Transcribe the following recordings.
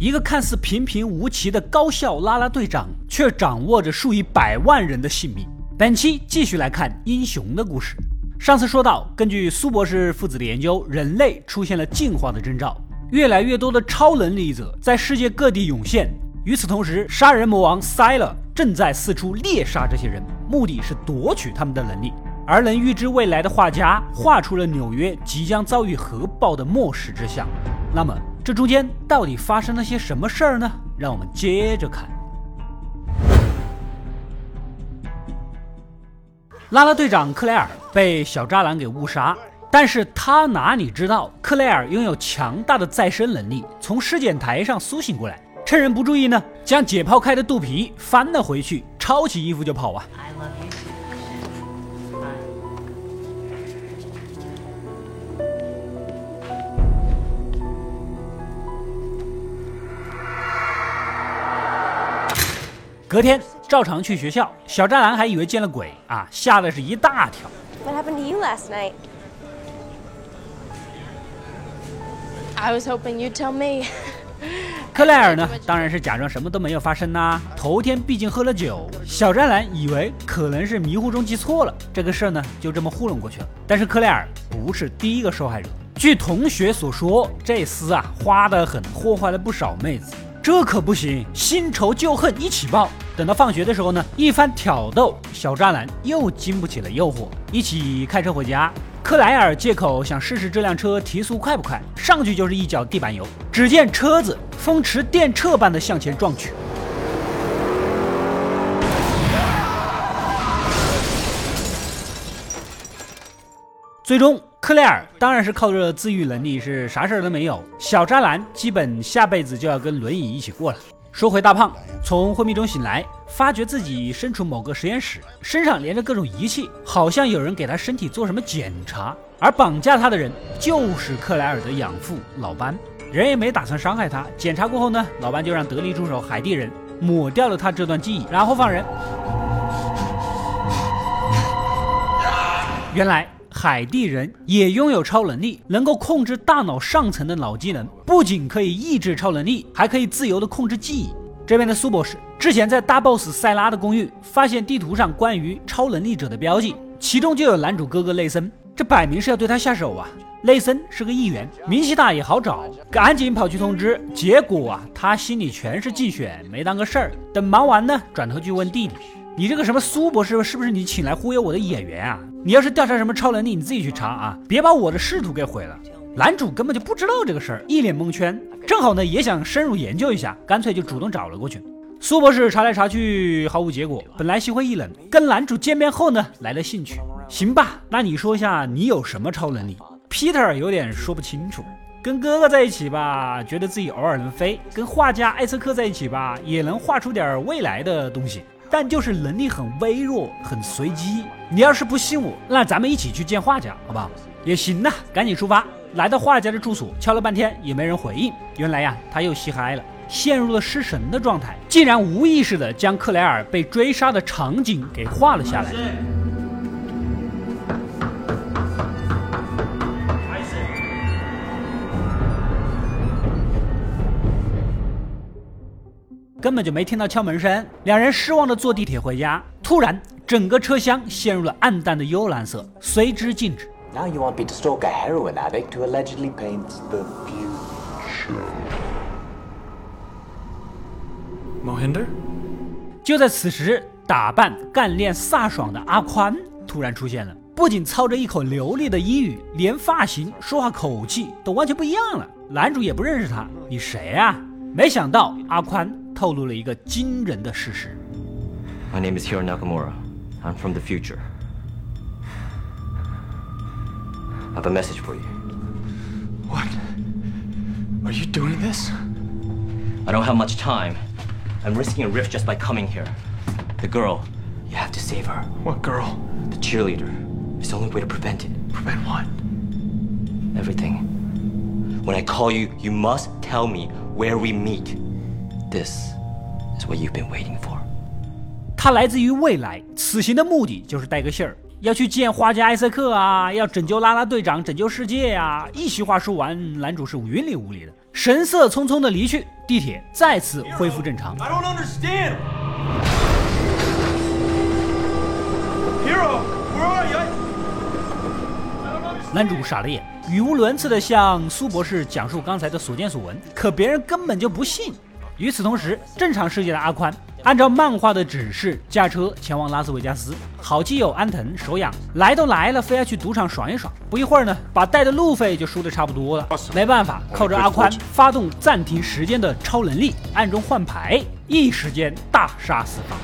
一个看似平平无奇的高校啦啦队长，却掌握着数以百万人的性命。本期继续来看英雄的故事。上次说到，根据苏博士父子的研究，人类出现了进化的征兆，越来越多的超能力者在世界各地涌现。与此同时，杀人魔王塞勒正在四处猎杀这些人，目的是夺取他们的能力。而能预知未来的画家画出了纽约即将遭遇核爆的末世之象。那么，这中间到底发生了些什么事儿呢？让我们接着看。拉拉队长克莱尔被小渣男给误杀，但是他哪里知道克莱尔拥有强大的再生能力，从尸检台上苏醒过来，趁人不注意呢，将解剖开的肚皮翻了回去，抄起衣服就跑啊！隔天照常去学校，小渣男还以为见了鬼啊，吓得是一大跳。What happened to you last night? I was hoping you'd tell me. 克莱尔呢，当然是假装什么都没有发生呐。头天毕竟喝了酒，小渣男以为可能是迷糊中记错了，这个事儿呢就这么糊弄过去了。但是克莱尔不是第一个受害者，据同学所说，这厮啊花得很，祸害了不少妹子。这可不行，新仇旧恨一起报。等到放学的时候呢，一番挑逗，小渣男又经不起了诱惑，一起开车回家。克莱尔借口想试试这辆车提速快不快，上去就是一脚地板油。只见车子风驰电掣般的向前撞去，最终。克莱尔当然是靠着自愈能力，是啥事儿都没有。小渣男基本下辈子就要跟轮椅一起过了。说回大胖，从昏迷中醒来，发觉自己身处某个实验室，身上连着各种仪器，好像有人给他身体做什么检查。而绑架他的人就是克莱尔的养父老班，人也没打算伤害他。检查过后呢，老班就让得力助手海地人抹掉了他这段记忆，然后放人。原来。海地人也拥有超能力，能够控制大脑上层的脑机能，不仅可以抑制超能力，还可以自由的控制记忆。这边的苏博士之前在大 boss 塞拉的公寓发现地图上关于超能力者的标记，其中就有男主哥哥雷森，这摆明是要对他下手啊！雷森是个议员，名气大也好找，赶紧跑去通知。结果啊，他心里全是竞选，没当个事儿。等忙完呢，转头去问弟弟。你这个什么苏博士是不是你请来忽悠我的演员啊？你要是调查什么超能力，你自己去查啊，别把我的仕途给毁了。男主根本就不知道这个事儿，一脸蒙圈。正好呢，也想深入研究一下，干脆就主动找了过去。苏博士查来查去毫无结果，本来心灰意冷，跟男主见面后呢，来了兴趣。行吧，那你说一下你有什么超能力？Peter 有点说不清楚。跟哥哥在一起吧，觉得自己偶尔能飞；跟画家艾斯克在一起吧，也能画出点未来的东西。但就是能力很微弱，很随机。你要是不信我，那咱们一起去见画家，好不好？也行呐，赶紧出发。来到画家的住所，敲了半天也没人回应。原来呀，他又吸嗨了，陷入了失神的状态，竟然无意识的将克莱尔被追杀的场景给画了下来。根本就没听到敲门声，两人失望的坐地铁回家。突然，整个车厢陷入了暗淡的幽蓝色，随之静止。Now you want me to stalk a heroin addict who allegedly paints the future? Mohinder? 就在此时，打扮干练飒爽的阿宽突然出现了，不仅操着一口流利的英语，连发型、说话口气都完全不一样了。男主也不认识他，你谁啊？没想到阿宽。透露了一个惊人的事实。My name is Hiro Nakamura. I'm from the future. I have a message for you. What? Are you doing this? I don't have much time. I'm risking a rift just by coming here. The girl, you have to save her. What girl? The cheerleader. It's the only way to prevent it. Prevent what? Everything. When I call you, you must tell me where we meet. This is what you've been waiting for. 他来自于未来此行的目的就是带个信儿要去见画家艾瑟克啊要拯救拉拉队长拯救世界啊一席话说完男主是云里雾里的。神色匆匆的离去地铁再次恢复正常。I don't understand. Hero 男主傻了眼，语无伦次的向苏博士讲述刚才的所见所闻，可别人根本就不信。与此同时，正常世界的阿宽按照漫画的指示驾车前往拉斯维加斯，好基友安藤手痒，来都来了，非要去赌场爽一爽。不一会儿呢，把带的路费就输的差不多了，没办法，靠着阿宽发动暂停时间的超能力，暗中换牌，一时间大杀四方。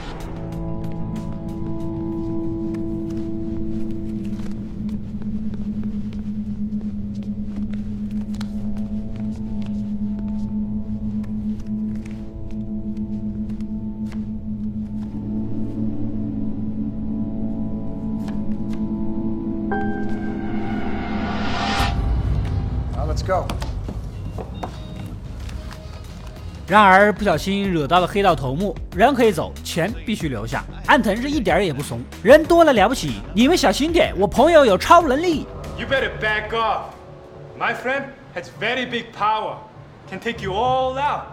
然而不小心惹到了黑道头目，人可以走，钱必须留下。安藤是一点也不怂，人多了了不起，你们小心点，我朋友有超能力。You better back off. My friend has very big power. Can take you all out.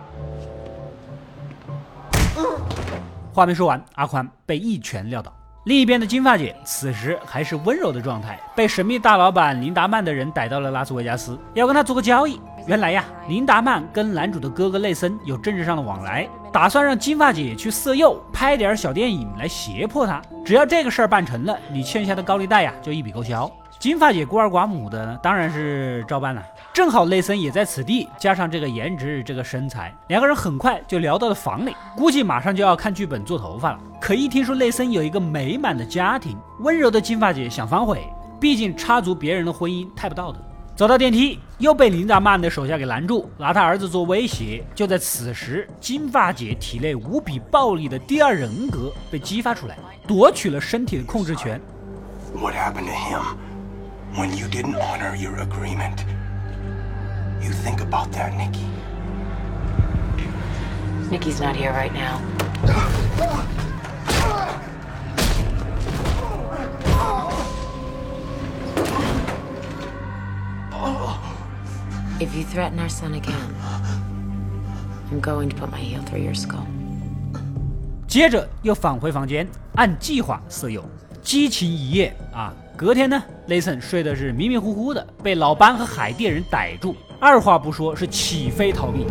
话没说完，阿宽被一拳撂倒。另一边的金发姐此时还是温柔的状态，被神秘大老板林达曼的人逮到了拉斯维加斯，要跟他做个交易。原来呀，林达曼跟男主的哥哥内森有政治上的往来，打算让金发姐去色诱，拍点小电影来胁迫他。只要这个事儿办成了，你欠下的高利贷呀就一笔勾销。金发姐孤儿寡母的，当然是照办了。正好内森也在此地，加上这个颜值、这个身材，两个人很快就聊到了房里，估计马上就要看剧本做头发了。可一听说内森有一个美满的家庭，温柔的金发姐想反悔，毕竟插足别人的婚姻太不道德。走到电梯，又被林达曼的手下给拦住，拿他儿子做威胁。就在此时，金发姐体内无比暴力的第二人格被激发出来，夺取了身体的控制权。What happened to him when you didn't honor your agreement? You think about that, Nikki. Nikki's not here right now. If you threaten our son again, I'm going to put my heel through your skull. 接着又返回房间，按计划色诱，激情一夜啊！ 隔天呢，雷森睡的是迷迷糊糊的，被老班和海地人逮住，二话不说是起飞逃命。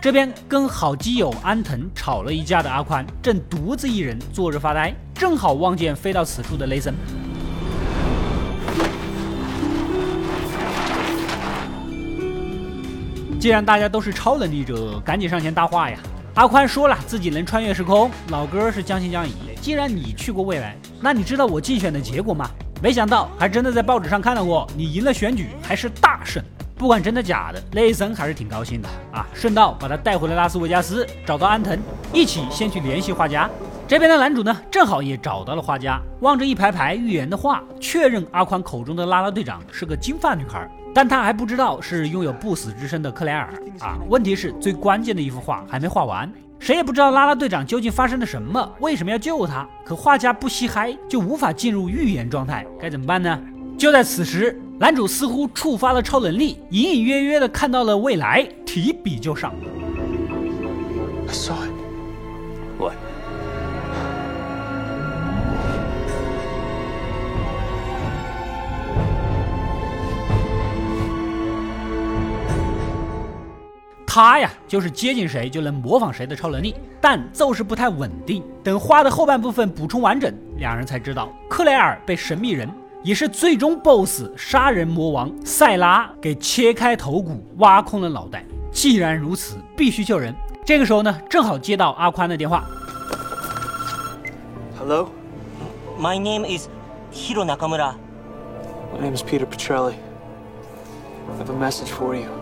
这边跟好基友安藤吵了一架的阿宽，正独自一人坐着发呆，正好望见飞到此处的雷森。既然大家都是超能力者，赶紧上前搭话呀！阿宽说了自己能穿越时空，老哥是将信将疑。既然你去过未来，那你知道我竞选的结果吗？没想到还真的在报纸上看到过，你赢了选举，还是大胜。不管真的假的，雷森还是挺高兴的啊！顺道把他带回了拉斯维加斯，找到安藤，一起先去联系画家。这边的男主呢，正好也找到了画家，望着一排排预言的画，确认阿宽口中的拉拉队长是个金发女孩。但他还不知道是拥有不死之身的克莱尔啊！问题是最关键的一幅画还没画完，谁也不知道拉拉队长究竟发生了什么，为什么要救他？可画家不惜嗨，就无法进入预言状态，该怎么办呢？就在此时，男主似乎触发了超能力，隐隐约约的看到了未来，提笔就上。Saw it. 他呀，就是接近谁就能模仿谁的超能力，但奏势不太稳定。等画的后半部分补充完整，两人才知道克莱尔被神秘人，也是最终 BOSS 杀人魔王塞拉给切开头骨，挖空了脑袋。既然如此，必须救人。这个时候呢，正好接到阿宽的电话。Hello? My name is Hiro Nakamura. My name is Peter Petrelli. I have a message for you.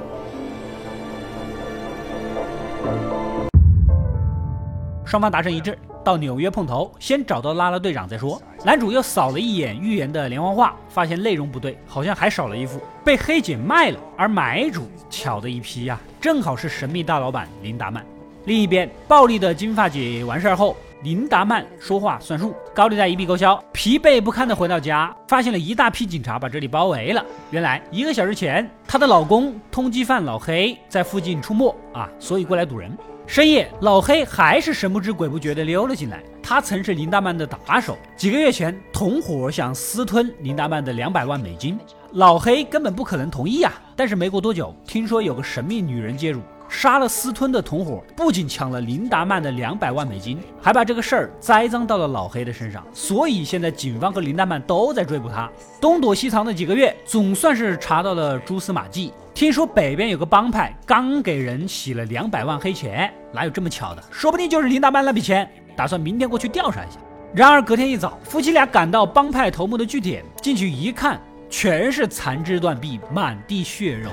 双方达成一致，到纽约碰头，先找到拉拉队长再说。男主又扫了一眼预言的连环画，发现内容不对，好像还少了一幅，被黑姐卖了。而买主巧的一批呀，正好是神秘大老板林达曼。另一边，暴力的金发姐完事儿后。林达曼说话算数，高利贷一笔勾销，疲惫不堪的回到家，发现了一大批警察把这里包围了。原来一个小时前，她的老公通缉犯老黑在附近出没啊，所以过来堵人。深夜，老黑还是神不知鬼不觉的溜了进来。他曾是林达曼的打手，几个月前，同伙想私吞林达曼的两百万美金，老黑根本不可能同意啊。但是没过多久，听说有个神秘女人介入。杀了私吞的同伙，不仅抢了林达曼的两百万美金，还把这个事儿栽赃到了老黑的身上。所以现在警方和林达曼都在追捕他。东躲西藏的几个月，总算是查到了蛛丝马迹。听说北边有个帮派刚给人洗了两百万黑钱，哪有这么巧的？说不定就是林达曼那笔钱。打算明天过去调查一下。然而隔天一早，夫妻俩赶到帮派头目的据点，进去一看，全是残肢断臂，满地血肉。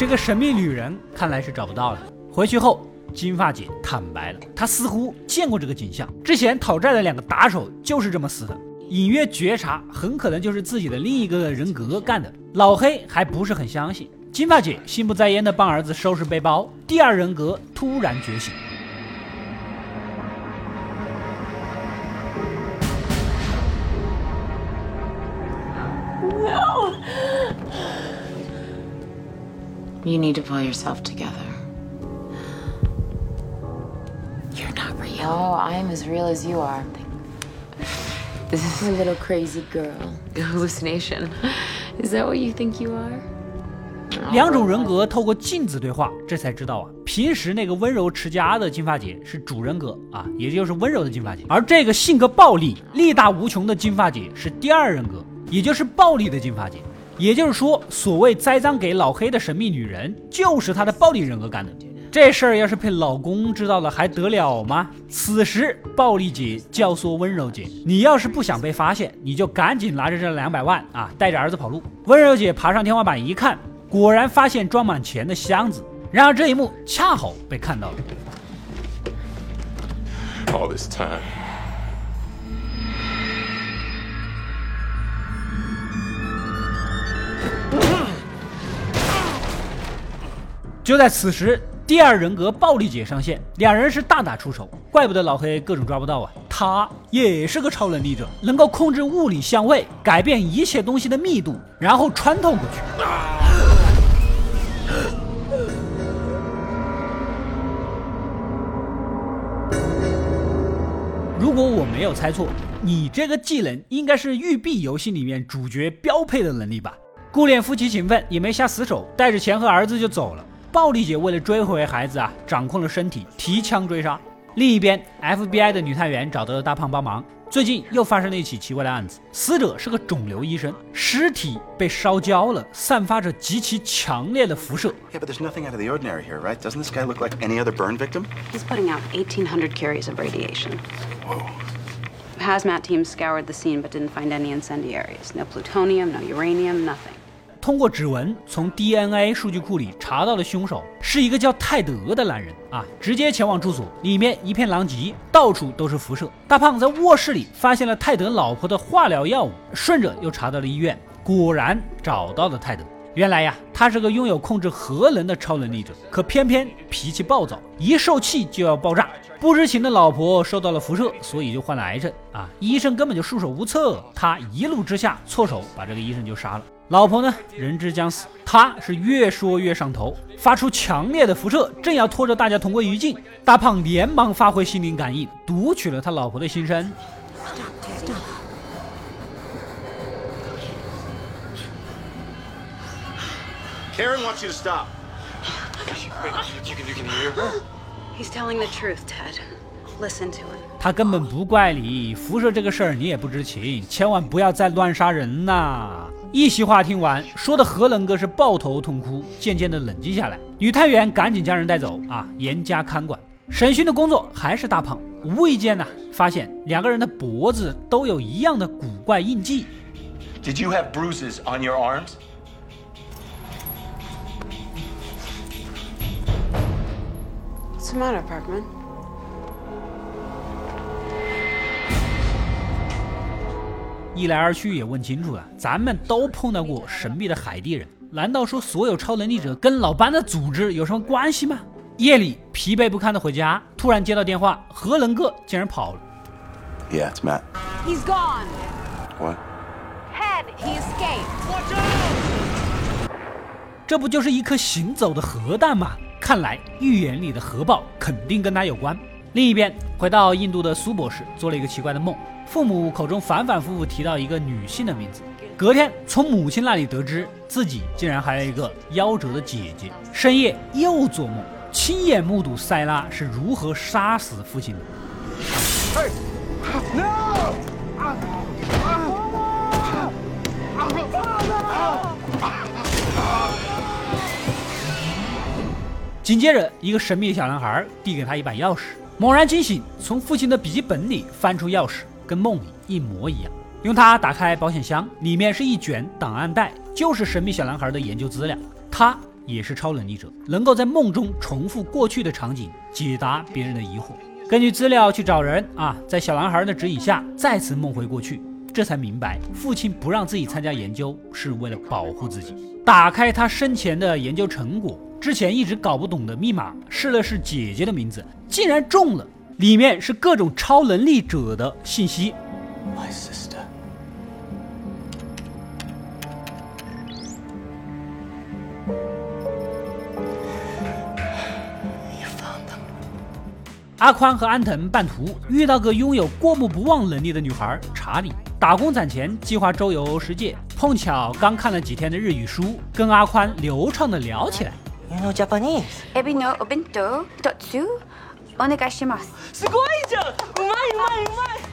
这个神秘女人看来是找不到了。回去后，金发姐坦白了，她似乎见过这个景象。之前讨债的两个打手就是这么死的，隐约觉察很可能就是自己的另一个人格干的。老黑还不是很相信。金发姐心不在焉的帮儿子收拾背包，第二人格突然觉醒。You need to pull yourself together. You're not real. Oh, I'm as real as you are. This is a little crazy girl. Hallucination. Is that what you think you are? 两种人格透过镜子对话，这才知道啊，平时那个温柔持家的金发姐是主人格啊，也就是温柔的金发姐，而这个性格暴力、力大无穷的金发姐是第二人格，也就是暴力的金发姐。也就是说，所谓栽赃给老黑的神秘女人，就是她的暴力人格干的。这事儿要是被老公知道了，还得了吗？此时，暴力姐教唆温柔姐：“你要是不想被发现，你就赶紧拿着这两百万啊，带着儿子跑路。”温柔姐爬上天花板一看，果然发现装满钱的箱子。然而这一幕恰好被看到了。All this time. 就在此时，第二人格暴力姐上线，两人是大打出手。怪不得老黑各种抓不到啊，他也是个超能力者，能够控制物理相位，改变一切东西的密度，然后穿透过去。如果我没有猜错，你这个技能应该是育碧游戏里面主角标配的能力吧？顾恋夫妻情分，也没下死手，带着钱和儿子就走了。暴力姐为了追回孩子啊，掌控了身体，提枪追杀。另一边，FBI 的女探员找到了大胖帮忙。最近又发生了一起奇怪的案子，死者是个肿瘤医生，尸体被烧焦了，散发着极其强烈的辐射。Yeah, but there's nothing out of the ordinary here, right? Doesn't this guy look like any other burn victim? He's putting out 1,800 carries of radiation. Whoa. Hazmat teams scoured the scene but didn't find any incendiaries. No plutonium, no uranium, nothing. 通过指纹从 DNA 数据库里查到了凶手是一个叫泰德的男人啊，直接前往住所，里面一片狼藉，到处都是辐射。大胖在卧室里发现了泰德老婆的化疗药物，顺着又查到了医院，果然找到了泰德。原来呀，他是个拥有控制核能的超能力者，可偏偏脾气暴躁，一受气就要爆炸。不知情的老婆受到了辐射，所以就患了癌症啊！医生根本就束手无策，他一怒之下错手把这个医生就杀了。老婆呢，人之将死，他是越说越上头，发出强烈的辐射，正要拖着大家同归于尽，大胖连忙发挥心灵感应，读取了他老婆的心声。Karen wants you to stop. You can, you can hear her? He's telling the truth, Ted. Listen to him. 他根本不怪你，辐射这个事儿你也不知情，千万不要再乱杀人呐！一席话听完，说的何能哥是抱头痛哭，渐渐的冷静下来。女探员赶紧将人带走啊，严加看管。审讯的工作还是大胖，无意间呢发现两个人的脖子都有一样的古怪印记。Did you have bruises on your arms? What's the matter, Parkman? 一来二去也问清楚了，咱们都碰到过神秘的海地人，难道说所有超能力者跟老班的组织有什么关系吗？夜里疲惫不堪的回家，突然接到电话，何能哥竟然跑了。Yeah, it's Matt. He's gone. What? Head, he escaped. 这不就是一颗行走的核弹吗？看来预言里的核爆肯定跟他有关。另一边，回到印度的苏博士做了一个奇怪的梦，父母口中反反复复提到一个女性的名字。隔天从母亲那里得知自己竟然还有一个夭折的姐姐。深夜又做梦，亲眼目睹塞拉是如何杀死父亲的。紧接着，一个神秘的小男孩递给他一把钥匙，猛然惊醒，从父亲的笔记本里翻出钥匙，跟梦里一模一样。用它打开保险箱，里面是一卷档案袋，就是神秘小男孩的研究资料。他也是超能力者，能够在梦中重复过去的场景，解答别人的疑惑。根据资料去找人啊，在小男孩的指引下，再次梦回过去，这才明白父亲不让自己参加研究是为了保护自己。打开他生前的研究成果。之前一直搞不懂的密码，试了试姐姐的名字，竟然中了，里面是各种超能力者的信息。My sister. 阿宽和安藤半途遇到个拥有过目不忘能力的女孩查理，打工攒钱，计划周游世界，碰巧刚看了几天的日语书，跟阿宽流畅的聊起来。You know Japanese? Ebi no obento dotsu onegaishimasu.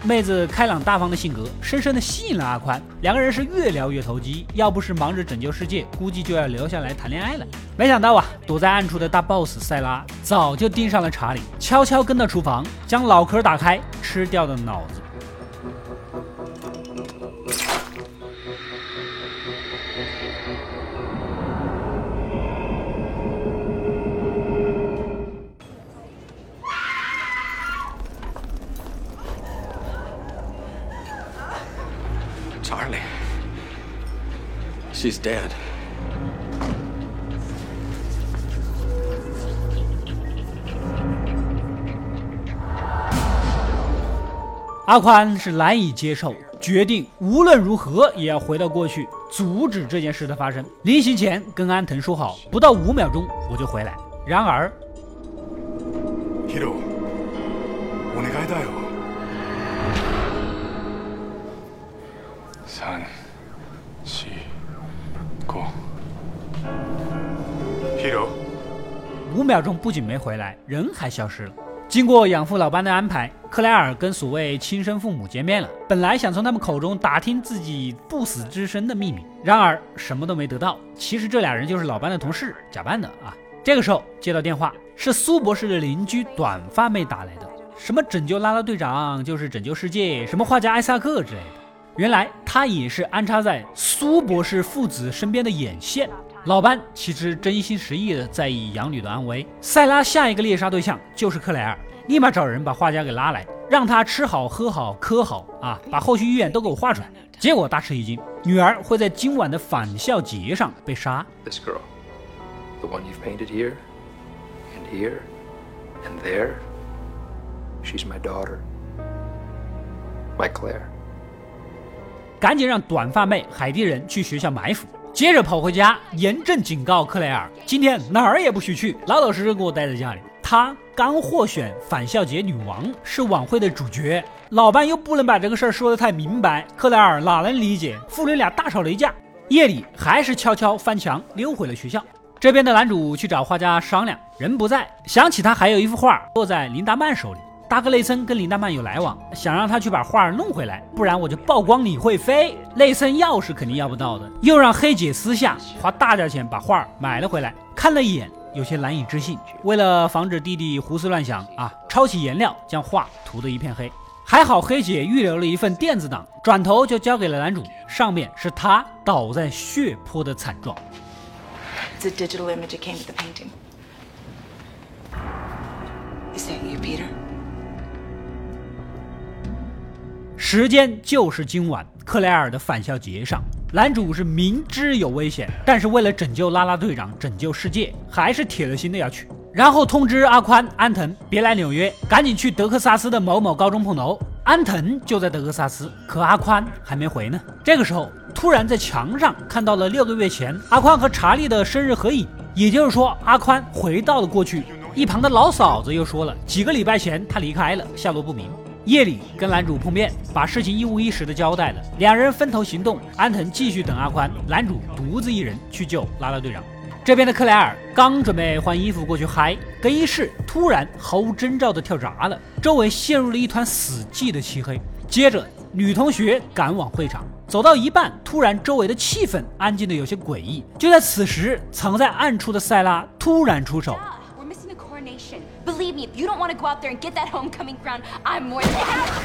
妹子开朗大方的性格，深深的吸引了阿宽，两个人是越聊越投机。要不是忙着拯救世界，估计就要留下来谈恋爱了。没想到啊，躲在暗处的大 boss 塞拉早就盯上了查理，悄悄跟到厨房，将脑壳打开，吃掉的脑子。She's dead. 阿宽是难以接受，决定无论如何也要回到过去，阻止这件事的发生。临行前跟安藤说好，不到五秒钟我就回来。然而， Hiro, お願いだよ。 五秒钟不仅没回来，人还消失了。经过养父老班的安排，克莱尔跟所谓亲生父母见面了。本来想从他们口中打听自己不死之身的秘密，然而什么都没得到。其实这俩人就是老班的同事，假扮的啊。这个时候接到电话，是苏博士的邻居短发妹打来的，什么拯救拉拉队长就是拯救世界，什么画家艾萨克之类的。原来他也是安插在苏博士父子身边的眼线。老班其实真心实意的在意养女的安危。塞拉下一个猎杀对象就是克莱尔，立马找人把画家给拉来，让他吃好喝好磕好啊，把后续预演都给我画出来。结果大吃一惊，女儿会在今晚的返校节上被杀。This girl. The one you've painted here, and here, and there. She's my daughter. My Claire. 赶紧让短发妹海地人去学校埋伏，接着跑回家，严正警告克莱尔，今天哪儿也不许去，老老实实给我待在家里。她刚获选返校节女王，是晚会的主角，老班又不能把这个事儿说得太明白，克莱尔哪能理解？父女俩大吵了一架，夜里还是悄悄翻墙溜回了学校。这边的男主去找画家商量，人不在，想起他还有一幅画落在林达曼手里。大哥内森跟林达曼有来往，想让他去把画弄回来，不然我就曝光你会飞。内森要是肯定要不到的，又让黑姐私下花大价钱把画买了回来，看了一眼，有些难以置信。为了防止弟弟胡思乱想啊，抄起颜料将画涂得一片黑。还好黑姐预留了一份电子档，转头就交给了男主，上面是他倒在血泊的惨状。It's a 时间就是今晚克莱尔的返校节上，男主是明知有危险，但是为了拯救拉拉队长、拯救世界，还是铁了心的要去。然后通知阿宽、安藤别来纽约，赶紧去德克萨斯的某某高中碰头。安藤就在德克萨斯，可阿宽还没回呢。这个时候，突然在墙上看到了六个月前阿宽和查理的生日合影，也就是说，阿宽回到了过去。一旁的老嫂子又说了，几个礼拜前他离开了，下落不明。夜里跟男主碰面，把事情一五一十的交代了。两人分头行动，安藤继续等阿宽，男主独自一人去救拉拉队长。这边的克莱尔刚准备换衣服过去嗨，更衣室突然毫无征兆的跳闸了，周围陷入了一团死寂的漆黑。接着，女同学赶往会场，走到一半，突然周围的气氛安静的有些诡异。就在此时，藏在暗处的塞拉突然出手。Believe me, if you don't want to go out there and get that homecoming crown, I'm more than happy.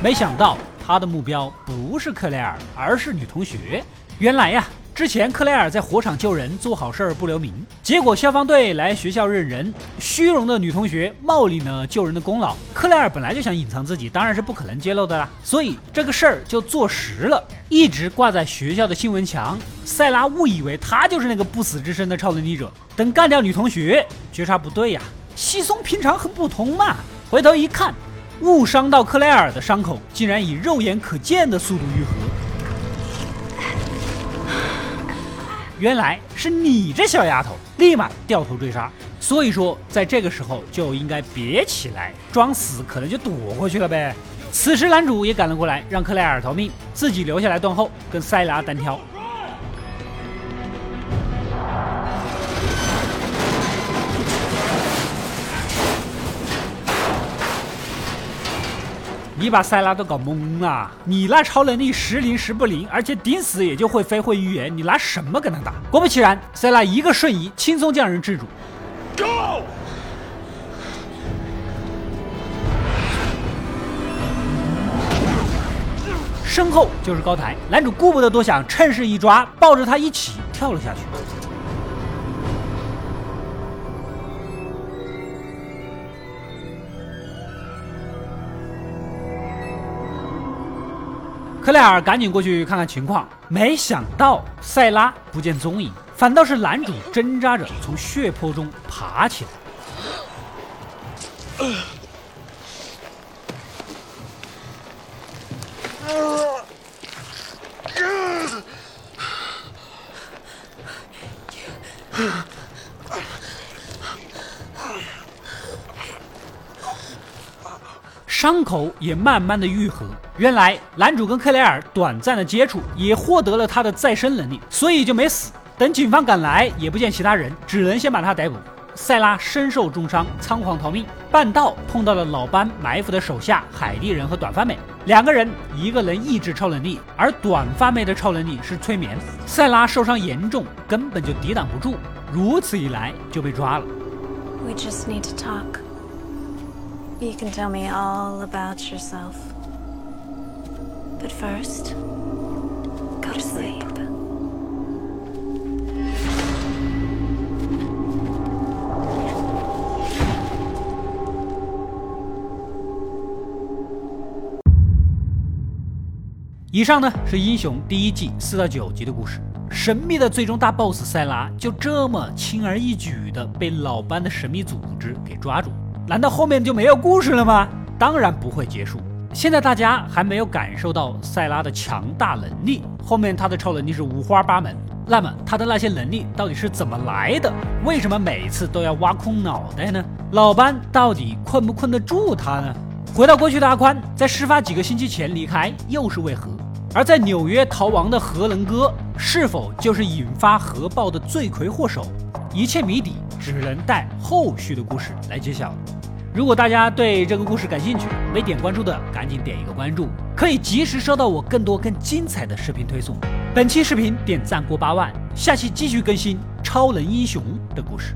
没想到他的目标不是克莱尔，而是女同学。原来呀。之前克莱尔在火场救人，做好事儿不留名，结果消防队来学校认人，虚荣的女同学冒领了救人的功劳。克莱尔本来就想隐藏自己，当然是不可能揭露的啦，所以这个事儿就坐实了，一直挂在学校的新闻墙。塞拉误以为他就是那个不死之身的超能力者，等干掉女同学，觉察不对呀，稀松平常很普通嘛。回头一看，误伤到克莱尔的伤口竟然以肉眼可见的速度愈合。原来是你这小丫头，立马掉头追杀。所以说，在这个时候就应该别起来，装死可能就躲过去了呗。此时男主也赶了过来，让克莱尔逃命，自己留下来断后，跟塞拉单挑。你把塞拉都搞懵了，你那超能力时灵时不灵，而且顶死也就会飞会预言，你拿什么跟他打？果不其然，塞拉一个瞬移，轻松将人制住。Go！身后就是高台，男主顾不得多想，趁势一抓，抱着他一起跳了下去。克莱尔赶紧过去看看情况，没想到塞拉不见踪影，反倒是男主挣扎着从血泊中爬起来。伤口也慢慢的愈合。原来男主跟克莱尔短暂的接触，也获得了他的再生能力，所以就没死。等警方赶来，也不见其他人，只能先把他逮捕。塞拉身受重伤，仓皇逃命，半道碰到了老班埋伏的手下海地人和短发妹。两个人，一个能抑制超能力，而短发妹的超能力是催眠。塞拉受伤严重，根本就抵挡不住，如此一来就被抓了。We just need to talk. You can tell me all about yourself. But first, go to sleep. 以上呢是英雄第一季四到九集的故事。神秘的最终大 BOSS 塞拉就这么轻而易举的被老班的神秘组织给抓住。难道后面就没有故事了吗？当然不会结束。现在大家还没有感受到塞拉的强大能力，后面他的超能力是五花八门。那么他的那些能力到底是怎么来的？为什么每次都要挖空脑袋呢？老班到底困不困得住他呢？回到过去的阿宽，在事发几个星期前离开，又是为何？而在纽约逃亡的核能哥，是否就是引发核爆的罪魁祸首？一切谜底只能待后续的故事来揭晓。如果大家对这个故事感兴趣，没点关注的赶紧点一个关注，可以及时收到我更多更精彩的视频推送。本期视频点赞过八万，下期继续更新超能英雄的故事。